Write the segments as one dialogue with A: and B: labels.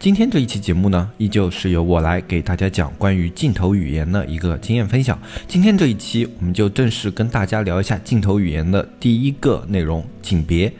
A: 今天这一期节目呢，依旧是由我来给大家讲关于镜头语言的一个经验分享。今天这一期，我们就正式跟大家聊一下镜头语言的第一个内容——景别。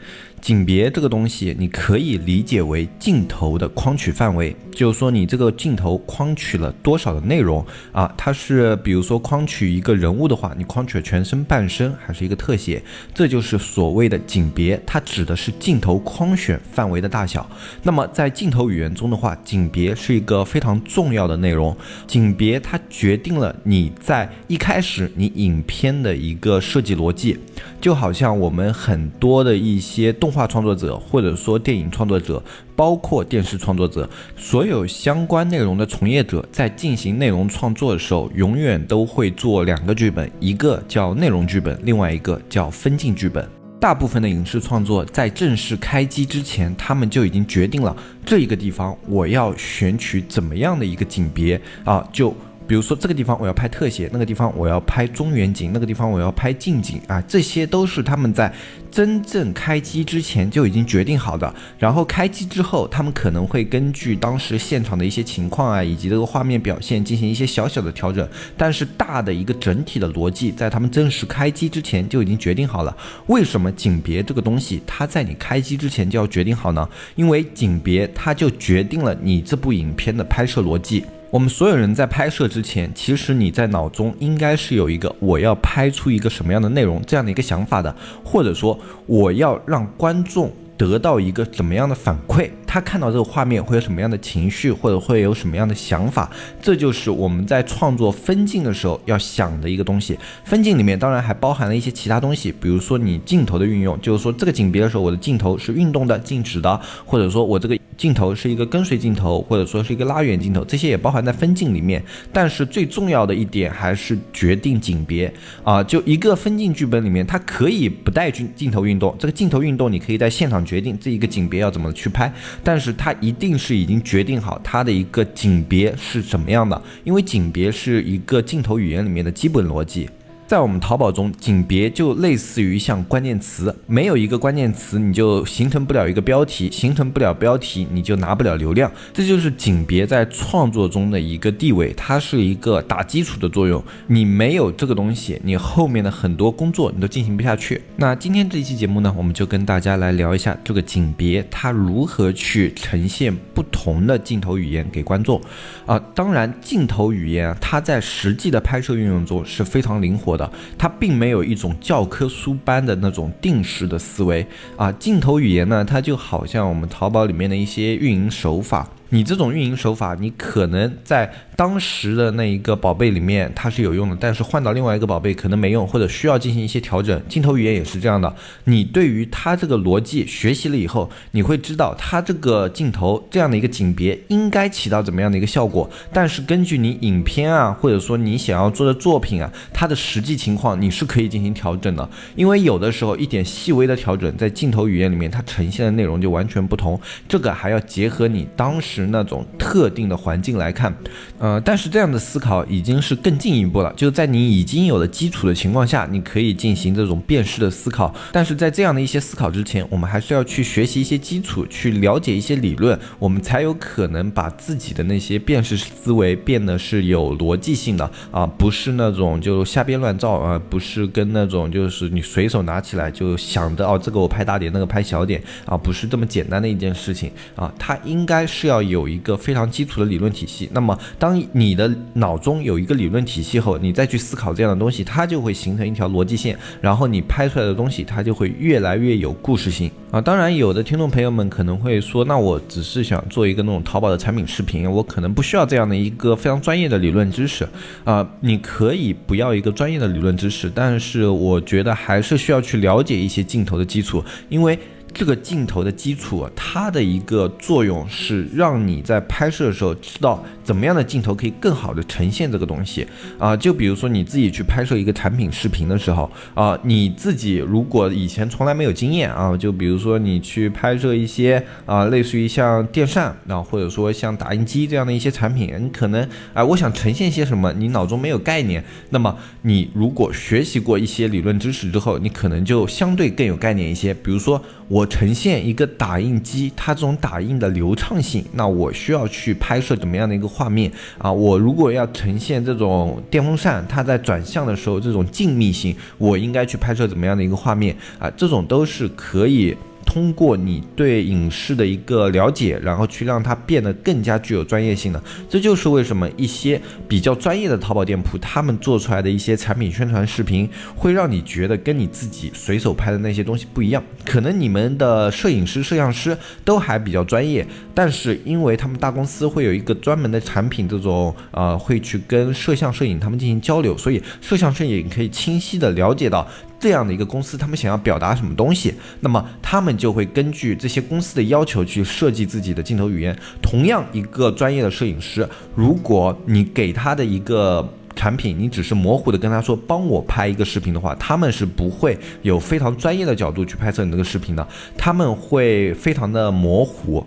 A: 景别这个东西，你可以理解为镜头的框取范围，就是说你这个镜头框取了多少的内容啊？它是比如说框取一个人物的话，你框取了全身、半身还是一个特写？这就是所谓的景别，它指的是镜头框选范围的大小。那么在镜头语言中的话，景别是一个非常重要的内容。景别它决定了你在一开始你影片的一个设计逻辑，就好像我们很多的一些动。画创作者或者说电影创作者，包括电视创作者，所有相关内容的从业者，在进行内容创作的时候，永远都会做两个剧本，一个叫内容剧本，另外一个叫分镜剧本。大部分的影视创作在正式开机之前，他们就已经决定了这一个地方我要选取怎么样的一个景别啊，就。比如说这个地方我要拍特写，那个地方我要拍中远景，那个地方我要拍近景啊，这些都是他们在真正开机之前就已经决定好的。然后开机之后，他们可能会根据当时现场的一些情况啊，以及这个画面表现进行一些小小的调整。但是大的一个整体的逻辑，在他们正式开机之前就已经决定好了。为什么景别这个东西，它在你开机之前就要决定好呢？因为景别它就决定了你这部影片的拍摄逻辑。我们所有人在拍摄之前，其实你在脑中应该是有一个我要拍出一个什么样的内容这样的一个想法的，或者说我要让观众得到一个怎么样的反馈，他看到这个画面会有什么样的情绪，或者会有什么样的想法，这就是我们在创作分镜的时候要想的一个东西。分镜里面当然还包含了一些其他东西，比如说你镜头的运用，就是说这个景别的时候，我的镜头是运动的、静止的，或者说我这个。镜头是一个跟随镜头，或者说是一个拉远镜头，这些也包含在分镜里面。但是最重要的一点还是决定景别啊，就一个分镜剧本里面，它可以不带镜镜头运动，这个镜头运动你可以在现场决定这一个景别要怎么去拍，但是它一定是已经决定好它的一个景别是怎么样的，因为景别是一个镜头语言里面的基本逻辑。在我们淘宝中，景别就类似于像关键词，没有一个关键词，你就形成不了一个标题，形成不了标题，你就拿不了流量。这就是景别在创作中的一个地位，它是一个打基础的作用。你没有这个东西，你后面的很多工作你都进行不下去。那今天这一期节目呢，我们就跟大家来聊一下这个景别，它如何去呈现不同的镜头语言给观众。啊，当然，镜头语言它在实际的拍摄运用中是非常灵活。的，它并没有一种教科书般的那种定式的思维啊，镜头语言呢，它就好像我们淘宝里面的一些运营手法。你这种运营手法，你可能在当时的那一个宝贝里面它是有用的，但是换到另外一个宝贝可能没用，或者需要进行一些调整。镜头语言也是这样的，你对于它这个逻辑学习了以后，你会知道它这个镜头这样的一个景别应该起到怎么样的一个效果。但是根据你影片啊，或者说你想要做的作品啊，它的实际情况你是可以进行调整的，因为有的时候一点细微的调整在镜头语言里面它呈现的内容就完全不同。这个还要结合你当时。是那种特定的环境来看，呃，但是这样的思考已经是更进一步了。就在你已经有了基础的情况下，你可以进行这种辨识的思考。但是在这样的一些思考之前，我们还是要去学习一些基础，去了解一些理论，我们才有可能把自己的那些辨识思维变得是有逻辑性的啊，不是那种就瞎编乱造啊，不是跟那种就是你随手拿起来就想着哦，这个我拍大点，那个拍小点啊，不是这么简单的一件事情啊，它应该是要有。一个非常基础的理论体系，那么当你的脑中有一个理论体系后，你再去思考这样的东西，它就会形成一条逻辑线，然后你拍出来的东西，它就会越来越有故事性啊。当然，有的听众朋友们可能会说，那我只是想做一个那种淘宝的产品视频，我可能不需要这样的一个非常专业的理论知识啊。你可以不要一个专业的理论知识，但是我觉得还是需要去了解一些镜头的基础，因为。这个镜头的基础，它的一个作用是让你在拍摄的时候知道怎么样的镜头可以更好的呈现这个东西啊。就比如说你自己去拍摄一个产品视频的时候啊，你自己如果以前从来没有经验啊，就比如说你去拍摄一些啊，类似于像电扇啊，或者说像打印机这样的一些产品，你可能啊，我想呈现些什么，你脑中没有概念。那么你如果学习过一些理论知识之后，你可能就相对更有概念一些。比如说我呈现一个打印机，它这种打印的流畅性，那我需要去拍摄怎么样的一个画面啊？我如果要呈现这种电风扇它在转向的时候这种静谧性，我应该去拍摄怎么样的一个画面啊？这种都是可以。通过你对影视的一个了解，然后去让它变得更加具有专业性的，这就是为什么一些比较专业的淘宝店铺，他们做出来的一些产品宣传视频，会让你觉得跟你自己随手拍的那些东西不一样。可能你们的摄影师、摄像师都还比较专业，但是因为他们大公司会有一个专门的产品，这种呃会去跟摄像、摄影他们进行交流，所以摄像、摄影可以清晰的了解到。这样的一个公司，他们想要表达什么东西，那么他们就会根据这些公司的要求去设计自己的镜头语言。同样，一个专业的摄影师，如果你给他的一个产品，你只是模糊的跟他说帮我拍一个视频的话，他们是不会有非常专业的角度去拍摄你这个视频的，他们会非常的模糊。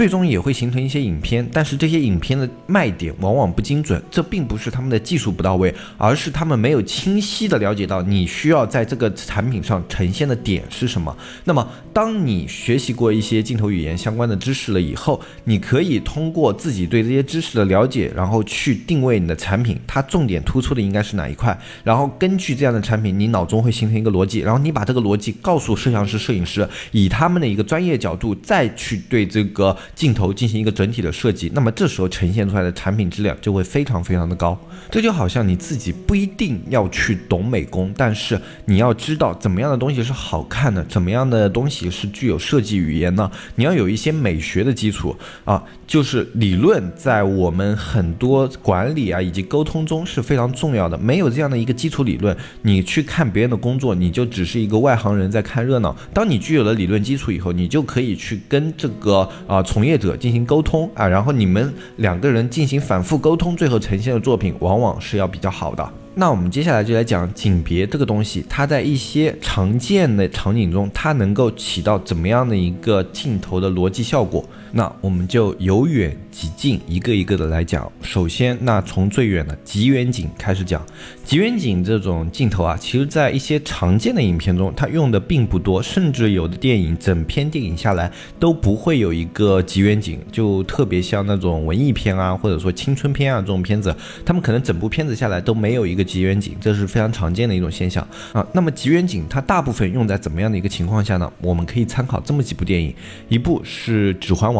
A: 最终也会形成一些影片，但是这些影片的卖点往往不精准。这并不是他们的技术不到位，而是他们没有清晰的了解到你需要在这个产品上呈现的点是什么。那么，当你学习过一些镜头语言相关的知识了以后，你可以通过自己对这些知识的了解，然后去定位你的产品，它重点突出的应该是哪一块。然后根据这样的产品，你脑中会形成一个逻辑，然后你把这个逻辑告诉摄像师、摄影师，以他们的一个专业角度再去对这个。镜头进行一个整体的设计，那么这时候呈现出来的产品质量就会非常非常的高。这就好像你自己不一定要去懂美工，但是你要知道怎么样的东西是好看的，怎么样的东西是具有设计语言呢？你要有一些美学的基础啊，就是理论在我们很多管理啊以及沟通中是非常重要的。没有这样的一个基础理论，你去看别人的工作，你就只是一个外行人在看热闹。当你具有了理论基础以后，你就可以去跟这个啊从业者进行沟通啊，然后你们两个人进行反复沟通，最后呈现的作品往往是要比较好的。那我们接下来就来讲景别这个东西，它在一些常见的场景中，它能够起到怎么样的一个镜头的逻辑效果？那我们就由远及近，一个一个的来讲。首先，那从最远的极远景开始讲。极远景这种镜头啊，其实在一些常见的影片中，它用的并不多，甚至有的电影整篇电影下来都不会有一个极远景，就特别像那种文艺片啊，或者说青春片啊这种片子，他们可能整部片子下来都没有一个极远景，这是非常常见的一种现象啊。那么极远景它大部分用在怎么样的一个情况下呢？我们可以参考这么几部电影，一部是《指环王》。《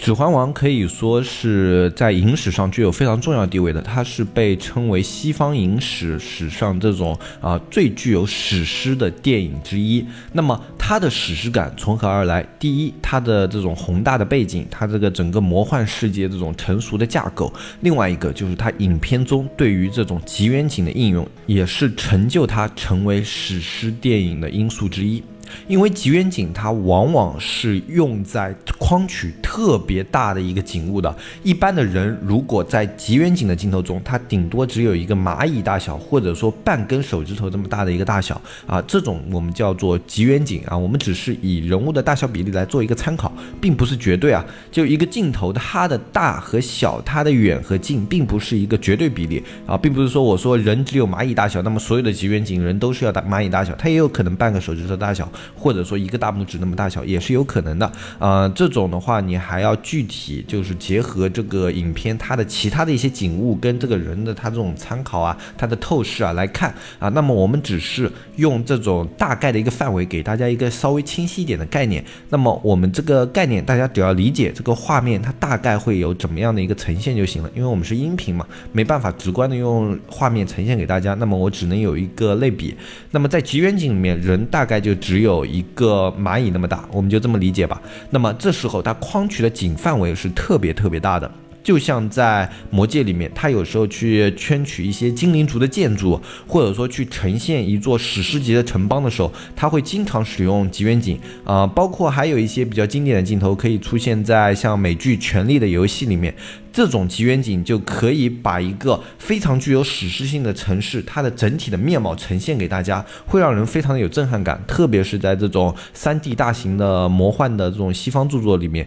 A: 指环王》可以说是在影史上具有非常重要地位的，它是被称为西方影史史上这种啊最具有史诗的电影之一。那么它的史诗感从何而来？第一，它的这种宏大的背景，它这个整个魔幻世界这种成熟的架构；另外一个就是它影片中对于这种极远景的应用，也是成就它成为史诗电影的因素之一。因为极远景它往往是用在框取特别大的一个景物的。一般的人如果在极远景的镜头中，它顶多只有一个蚂蚁大小，或者说半根手指头这么大的一个大小啊，这种我们叫做极远景啊。我们只是以人物的大小比例来做一个参考，并不是绝对啊。就一个镜头它的大和小，它的远和近，并不是一个绝对比例啊，并不是说我说人只有蚂蚁大小，那么所有的极远景人都是要大蚂蚁大小，它也有可能半个手指头大小。或者说一个大拇指那么大小也是有可能的，呃，这种的话你还要具体就是结合这个影片它的其他的一些景物跟这个人的他这种参考啊，他的透视啊来看啊，那么我们只是用这种大概的一个范围给大家一个稍微清晰一点的概念，那么我们这个概念大家只要理解这个画面它大概会有怎么样的一个呈现就行了，因为我们是音频嘛，没办法直观的用画面呈现给大家，那么我只能有一个类比，那么在极远景里面人大概就只有。有一个蚂蚁那么大，我们就这么理解吧。那么这时候它框取的景范围是特别特别大的。就像在魔界里面，他有时候去圈取一些精灵族的建筑，或者说去呈现一座史诗级的城邦的时候，他会经常使用极远景啊，包括还有一些比较经典的镜头，可以出现在像美剧《权力的游戏》里面。这种极远景就可以把一个非常具有史诗性的城市，它的整体的面貌呈现给大家，会让人非常的有震撼感，特别是在这种三 D 大型的魔幻的这种西方著作里面。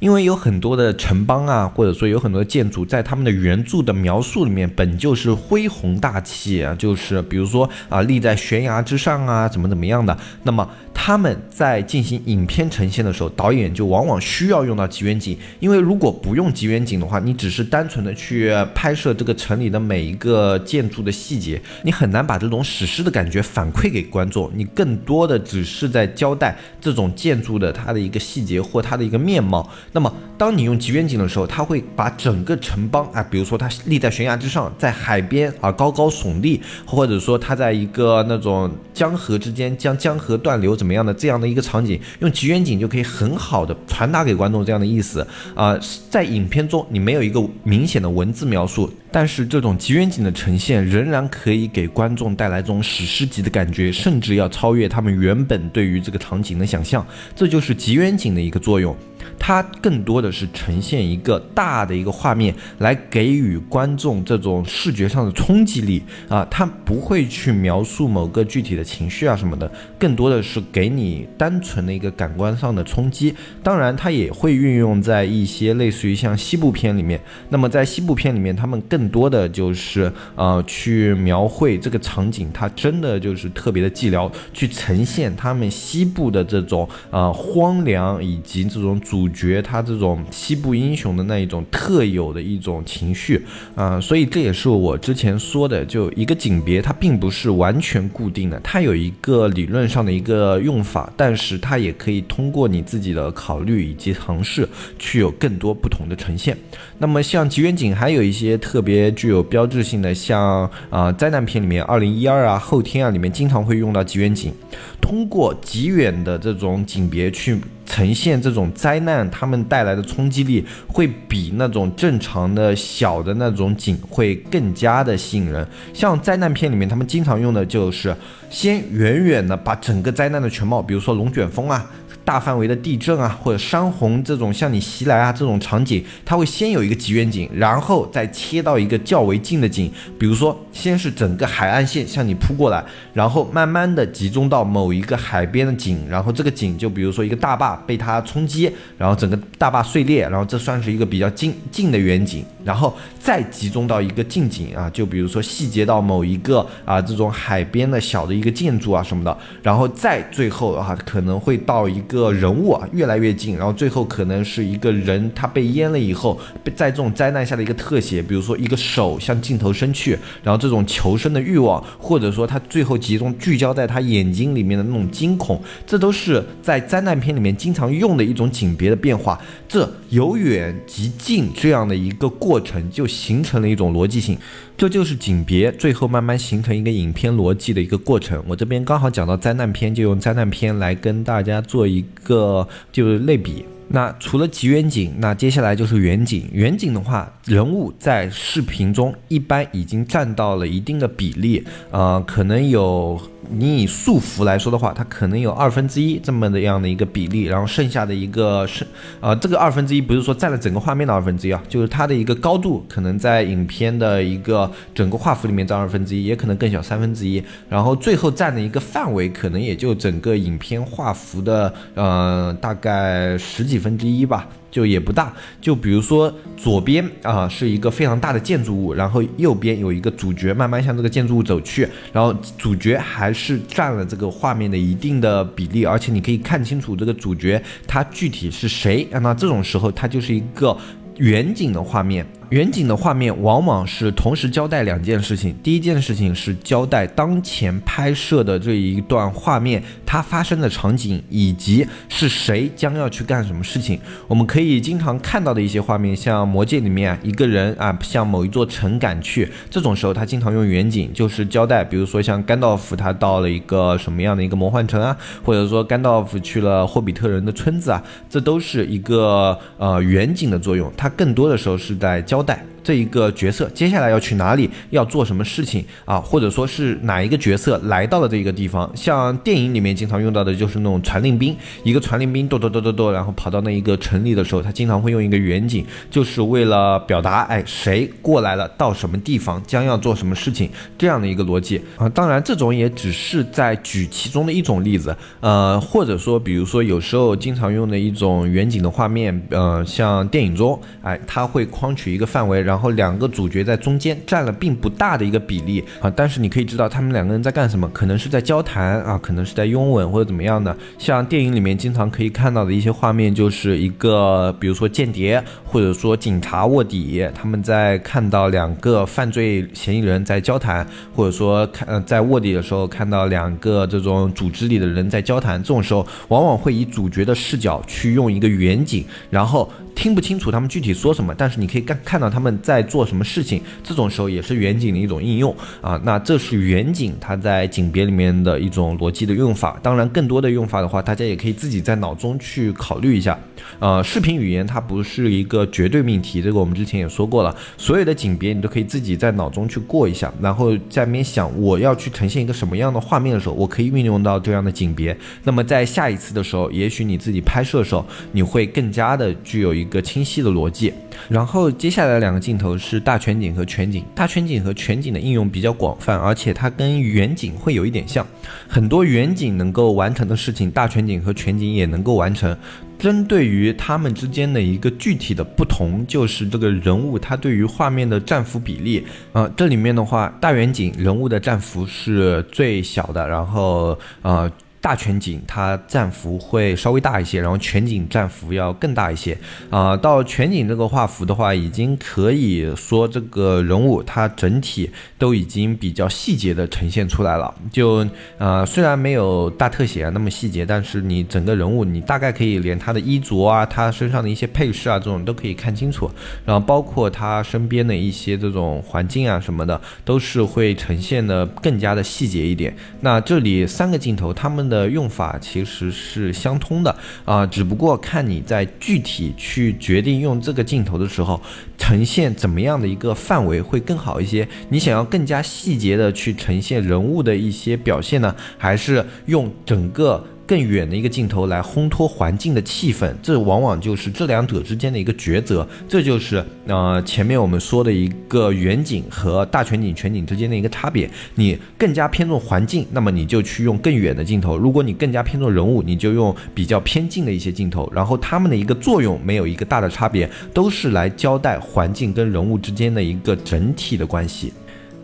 A: 因为有很多的城邦啊，或者说有很多建筑，在他们的原著的描述里面，本就是恢宏大气啊，就是比如说啊，立在悬崖之上啊，怎么怎么样的。那么他们在进行影片呈现的时候，导演就往往需要用到极远景，因为如果不用极远景的话，你只是单纯的去拍摄这个城里的每一个建筑的细节，你很难把这种史诗的感觉反馈给观众，你更多的只是在交代这种建筑的它的一个细节或它的一个面貌。那么，当你用极远景的时候，它会把整个城邦啊，比如说它立在悬崖之上，在海边啊高高耸立，或者说它在一个那种江河之间将江河断流怎么么样的这样的一个场景，用极远景就可以很好的传达给观众这样的意思啊。在影片中，你没有一个明显的文字描述，但是这种极远景的呈现仍然可以给观众带来这种史诗级的感觉，甚至要超越他们原本对于这个场景的想象。这就是极远景的一个作用。它更多的是呈现一个大的一个画面，来给予观众这种视觉上的冲击力啊，它不会去描述某个具体的情绪啊什么的，更多的是给你单纯的一个感官上的冲击。当然，它也会运用在一些类似于像西部片里面。那么在西部片里面，他们更多的就是呃去描绘这个场景，它真的就是特别的寂寥，去呈现他们西部的这种呃荒凉以及这种主。觉他这种西部英雄的那一种特有的一种情绪啊，所以这也是我之前说的，就一个景别它并不是完全固定的，它有一个理论上的一个用法，但是它也可以通过你自己的考虑以及尝试，去有更多不同的呈现。那么像极远景还有一些特别具有标志性的，像啊灾难片里面二零一二啊后天啊里面经常会用到极远景，通过极远的这种景别去。呈现这种灾难，他们带来的冲击力会比那种正常的小的那种景会更加的吸引人。像灾难片里面，他们经常用的就是先远远的把整个灾难的全貌，比如说龙卷风啊。大范围的地震啊，或者山洪这种向你袭来啊，这种场景，它会先有一个极远景，然后再切到一个较为近的景，比如说先是整个海岸线向你扑过来，然后慢慢的集中到某一个海边的景，然后这个景就比如说一个大坝被它冲击，然后整个大坝碎裂，然后这算是一个比较近近的远景，然后再集中到一个近景啊，就比如说细节到某一个啊这种海边的小的一个建筑啊什么的，然后再最后啊可能会到一。个人物啊越来越近，然后最后可能是一个人他被淹了以后，在这种灾难下的一个特写，比如说一个手向镜头伸去，然后这种求生的欲望，或者说他最后集中聚焦在他眼睛里面的那种惊恐，这都是在灾难片里面经常用的一种景别的变化。这由远及近这样的一个过程，就形成了一种逻辑性。这就是景别，最后慢慢形成一个影片逻辑的一个过程。我这边刚好讲到灾难片，就用灾难片来跟大家做一个就是类比。那除了极远景，那接下来就是远景。远景的话，人物在视频中一般已经占到了一定的比例，呃，可能有。你以束幅来说的话，它可能有二分之一这么的样的一个比例，然后剩下的一个是，呃，这个二分之一不是说占了整个画面的二分之一啊，就是它的一个高度可能在影片的一个整个画幅里面占二分之一，也可能更小三分之一，然后最后占的一个范围可能也就整个影片画幅的呃大概十几分之一吧。就也不大，就比如说左边啊是一个非常大的建筑物，然后右边有一个主角慢慢向这个建筑物走去，然后主角还是占了这个画面的一定的比例，而且你可以看清楚这个主角他具体是谁。那这种时候它就是一个远景的画面。远景的画面往往是同时交代两件事情，第一件事情是交代当前拍摄的这一段画面它发生的场景，以及是谁将要去干什么事情。我们可以经常看到的一些画面，像《魔戒》里面一个人啊向某一座城赶去，这种时候他经常用远景，就是交代，比如说像甘道夫他到了一个什么样的一个魔幻城啊，或者说甘道夫去了霍比特人的村子啊，这都是一个呃远景的作用，它更多的时候是在交代。这一个角色接下来要去哪里，要做什么事情啊？或者说是哪一个角色来到了这一个地方？像电影里面经常用到的就是那种传令兵，一个传令兵，哆哆哆哆哆，然后跑到那一个城里的时候，他经常会用一个远景，就是为了表达，哎，谁过来了，到什么地方，将要做什么事情，这样的一个逻辑啊。当然，这种也只是在举其中的一种例子，呃，或者说，比如说有时候经常用的一种远景的画面，呃，像电影中，哎，它会框取一个范围。然后两个主角在中间占了并不大的一个比例啊，但是你可以知道他们两个人在干什么，可能是在交谈啊，可能是在拥吻或者怎么样的。像电影里面经常可以看到的一些画面，就是一个比如说间谍或者说警察卧底，他们在看到两个犯罪嫌疑人在交谈，或者说看在卧底的时候看到两个这种组织里的人在交谈，这种时候往往会以主角的视角去用一个远景，然后。听不清楚他们具体说什么，但是你可以看看到他们在做什么事情。这种时候也是远景的一种应用啊。那这是远景它在景别里面的一种逻辑的用法。当然，更多的用法的话，大家也可以自己在脑中去考虑一下。呃，视频语言它不是一个绝对命题，这个我们之前也说过了。所有的景别你都可以自己在脑中去过一下，然后在面想我要去呈现一个什么样的画面的时候，我可以运用到这样的景别。那么在下一次的时候，也许你自己拍摄的时候，你会更加的具有一。个清晰的逻辑，然后接下来两个镜头是大全景和全景。大全景和全景的应用比较广泛，而且它跟远景会有一点像，很多远景能够完成的事情，大全景和全景也能够完成。针对于它们之间的一个具体的不同，就是这个人物他对于画面的占幅比例。啊，这里面的话，大远景人物的占幅是最小的，然后呃。大全景它占幅会稍微大一些，然后全景占幅要更大一些啊。到全景这个画幅的话，已经可以说这个人物它整体都已经比较细节的呈现出来了。就呃虽然没有大特写那么细节，但是你整个人物你大概可以连他的衣着啊、他身上的一些配饰啊这种都可以看清楚，然后包括他身边的一些这种环境啊什么的，都是会呈现的更加的细节一点。那这里三个镜头他们。的用法其实是相通的啊，只不过看你在具体去决定用这个镜头的时候，呈现怎么样的一个范围会更好一些。你想要更加细节的去呈现人物的一些表现呢，还是用整个？更远的一个镜头来烘托环境的气氛，这往往就是这两者之间的一个抉择。这就是呃前面我们说的一个远景和大全景、全景之间的一个差别。你更加偏重环境，那么你就去用更远的镜头；如果你更加偏重人物，你就用比较偏近的一些镜头。然后它们的一个作用没有一个大的差别，都是来交代环境跟人物之间的一个整体的关系。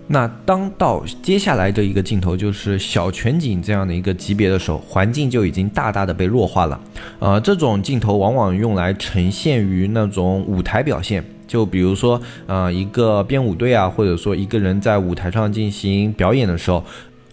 A: 那当到接下来的一个镜头就是小全景这样的一个级别的时候，环境就已经大大的被弱化了。呃，这种镜头往往用来呈现于那种舞台表现，就比如说，呃，一个编舞队啊，或者说一个人在舞台上进行表演的时候。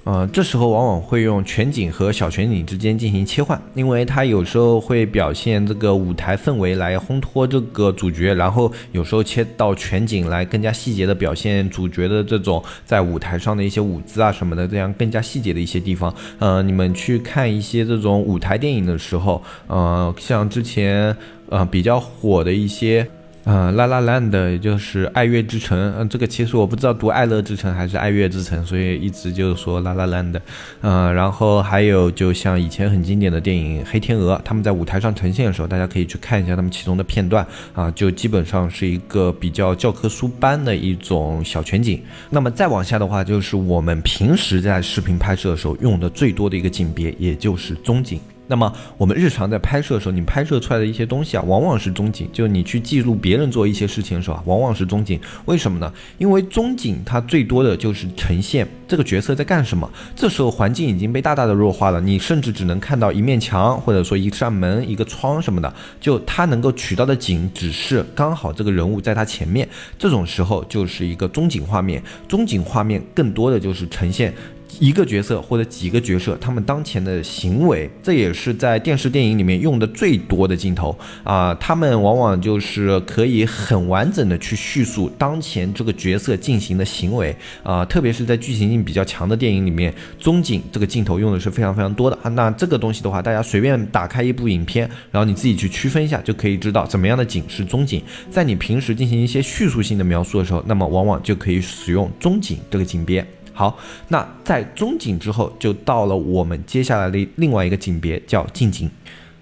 A: 呃，这时候往往会用全景和小全景之间进行切换，因为它有时候会表现这个舞台氛围来烘托这个主角，然后有时候切到全景来更加细节的表现主角的这种在舞台上的一些舞姿啊什么的，这样更加细节的一些地方。呃，你们去看一些这种舞台电影的时候，呃，像之前呃比较火的一些。呃，拉拉烂的，也就是爱乐之城。嗯，这个其实我不知道读爱乐之城还是爱乐之城，所以一直就是说拉拉烂的。嗯，然后还有就像以前很经典的电影《黑天鹅》，他们在舞台上呈现的时候，大家可以去看一下他们其中的片段啊，就基本上是一个比较教科书般的一种小全景。那么再往下的话，就是我们平时在视频拍摄的时候用的最多的一个景别，也就是中景。那么我们日常在拍摄的时候，你拍摄出来的一些东西啊，往往是中景。就你去记录别人做一些事情的时候啊，往往是中景。为什么呢？因为中景它最多的就是呈现这个角色在干什么。这时候环境已经被大大的弱化了，你甚至只能看到一面墙，或者说一扇门、一个窗什么的。就它能够取到的景，只是刚好这个人物在它前面。这种时候就是一个中景画面。中景画面更多的就是呈现。一个角色或者几个角色，他们当前的行为，这也是在电视电影里面用的最多的镜头啊。他们往往就是可以很完整的去叙述当前这个角色进行的行为啊。特别是在剧情性比较强的电影里面，中景这个镜头用的是非常非常多的啊。那这个东西的话，大家随便打开一部影片，然后你自己去区分一下，就可以知道怎么样的景是中景。在你平时进行一些叙述性的描述的时候，那么往往就可以使用中景这个景别。好，那在中景之后，就到了我们接下来的另外一个景别，叫近景。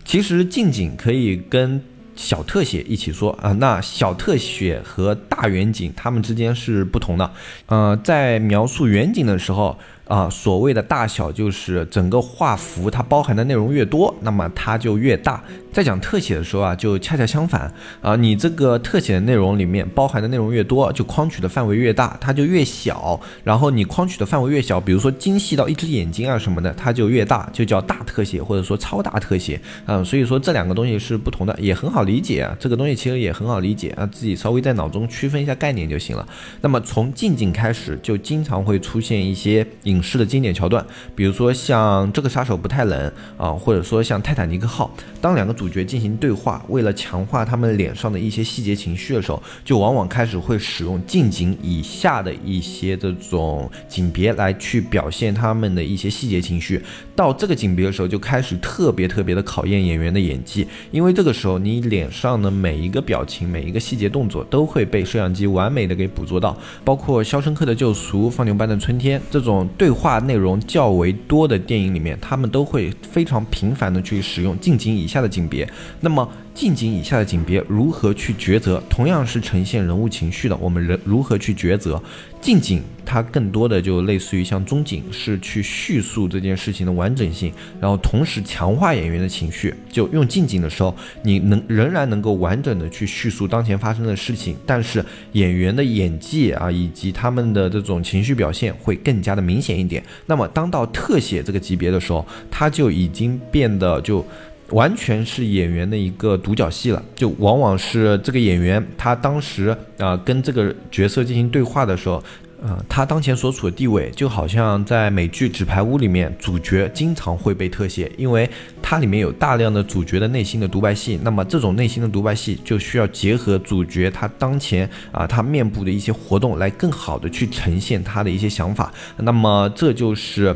A: 其实近景可以跟小特写一起说啊。那小特写和大远景，它们之间是不同的。呃，在描述远景的时候。啊，所谓的大小就是整个画幅它包含的内容越多，那么它就越大。在讲特写的时候啊，就恰恰相反啊，你这个特写的内容里面包含的内容越多，就框取的范围越大，它就越小。然后你框取的范围越小，比如说精细到一只眼睛啊什么的，它就越大，就叫大特写或者说超大特写。嗯，所以说这两个东西是不同的，也很好理解啊。这个东西其实也很好理解啊，自己稍微在脑中区分一下概念就行了。那么从近景开始，就经常会出现一些影。式的经典桥段，比如说像这个杀手不太冷啊，或者说像泰坦尼克号，当两个主角进行对话，为了强化他们脸上的一些细节情绪的时候，就往往开始会使用近景以下的一些这种景别来去表现他们的一些细节情绪。到这个景别的时候，就开始特别特别的考验演员的演技，因为这个时候你脸上的每一个表情、每一个细节动作都会被摄像机完美的给捕捉到，包括《肖申克的救赎》《放牛班的春天》这种对。话内容较为多的电影里面，他们都会非常频繁的去使用近景以下的景别。那么近景以下的景别如何去抉择？同样是呈现人物情绪的，我们人如何去抉择？近景它更多的就类似于像中景，是去叙述这件事情的完整性，然后同时强化演员的情绪。就用近景的时候，你能仍然能够完整的去叙述当前发生的事情，但是演员的演技啊，以及他们的这种情绪表现会更加的明显一点。那么当到特写这个级别的时候，它就已经变得就。完全是演员的一个独角戏了，就往往是这个演员他当时啊跟这个角色进行对话的时候，呃，他当前所处的地位就好像在美剧《纸牌屋》里面，主角经常会被特写，因为它里面有大量的主角的内心的独白戏，那么这种内心的独白戏就需要结合主角他当前啊他面部的一些活动来更好的去呈现他的一些想法，那么这就是。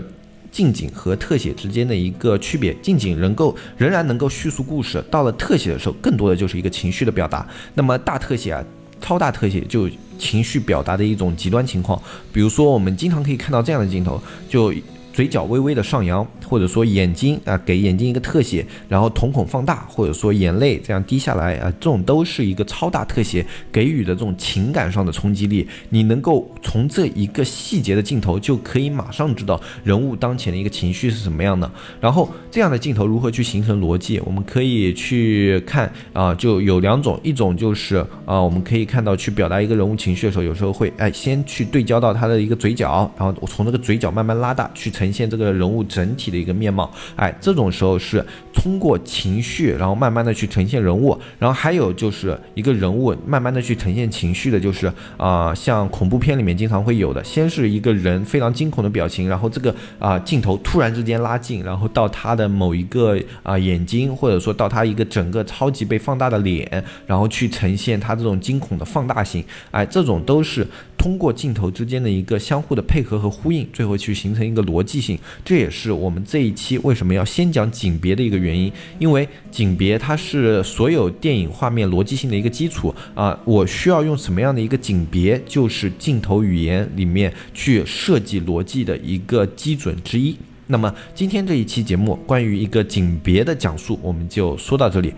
A: 近景和特写之间的一个区别，近景能够仍然能够叙述故事，到了特写的时候，更多的就是一个情绪的表达。那么大特写啊，超大特写就情绪表达的一种极端情况。比如说，我们经常可以看到这样的镜头，就。嘴角微微的上扬，或者说眼睛啊，给眼睛一个特写，然后瞳孔放大，或者说眼泪这样滴下来啊，这种都是一个超大特写给予的这种情感上的冲击力。你能够从这一个细节的镜头，就可以马上知道人物当前的一个情绪是什么样的。然后这样的镜头如何去形成逻辑？我们可以去看啊，就有两种，一种就是啊，我们可以看到去表达一个人物情绪的时候，有时候会哎先去对焦到他的一个嘴角，然后我从那个嘴角慢慢拉大去呈。呈现这个人物整体的一个面貌，哎，这种时候是通过情绪，然后慢慢的去呈现人物，然后还有就是一个人物慢慢的去呈现情绪的，就是啊，像恐怖片里面经常会有的，先是一个人非常惊恐的表情，然后这个啊镜头突然之间拉近，然后到他的某一个啊眼睛，或者说到他一个整个超级被放大的脸，然后去呈现他这种惊恐的放大型，哎，这种都是。通过镜头之间的一个相互的配合和呼应，最后去形成一个逻辑性，这也是我们这一期为什么要先讲景别的一个原因。因为景别它是所有电影画面逻辑性的一个基础啊。我需要用什么样的一个景别，就是镜头语言里面去设计逻辑的一个基准之一。那么今天这一期节目关于一个景别的讲述，我们就说到这里。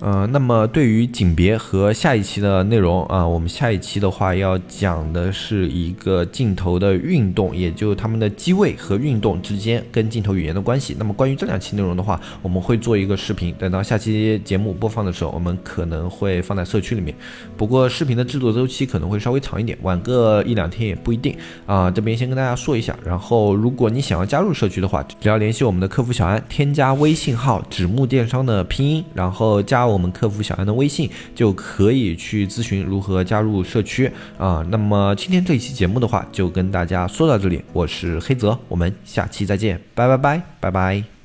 A: 呃，那么对于景别和下一期的内容啊，我们下一期的话要讲的是一个镜头的运动，也就它们的机位和运动之间跟镜头语言的关系。那么关于这两期内容的话，我们会做一个视频，等到下期节目播放的时候，我们可能会放在社区里面。不过视频的制作周期可能会稍微长一点，晚个一两天也不一定啊。这边先跟大家说一下，然后如果你想要加入社区的话，只要联系我们的客服小安，添加微信号“纸木电商”的拼音，然后加。我们客服小安的微信就可以去咨询如何加入社区啊。那么今天这一期节目的话，就跟大家说到这里。我是黑泽，我们下期再见，拜拜拜拜拜。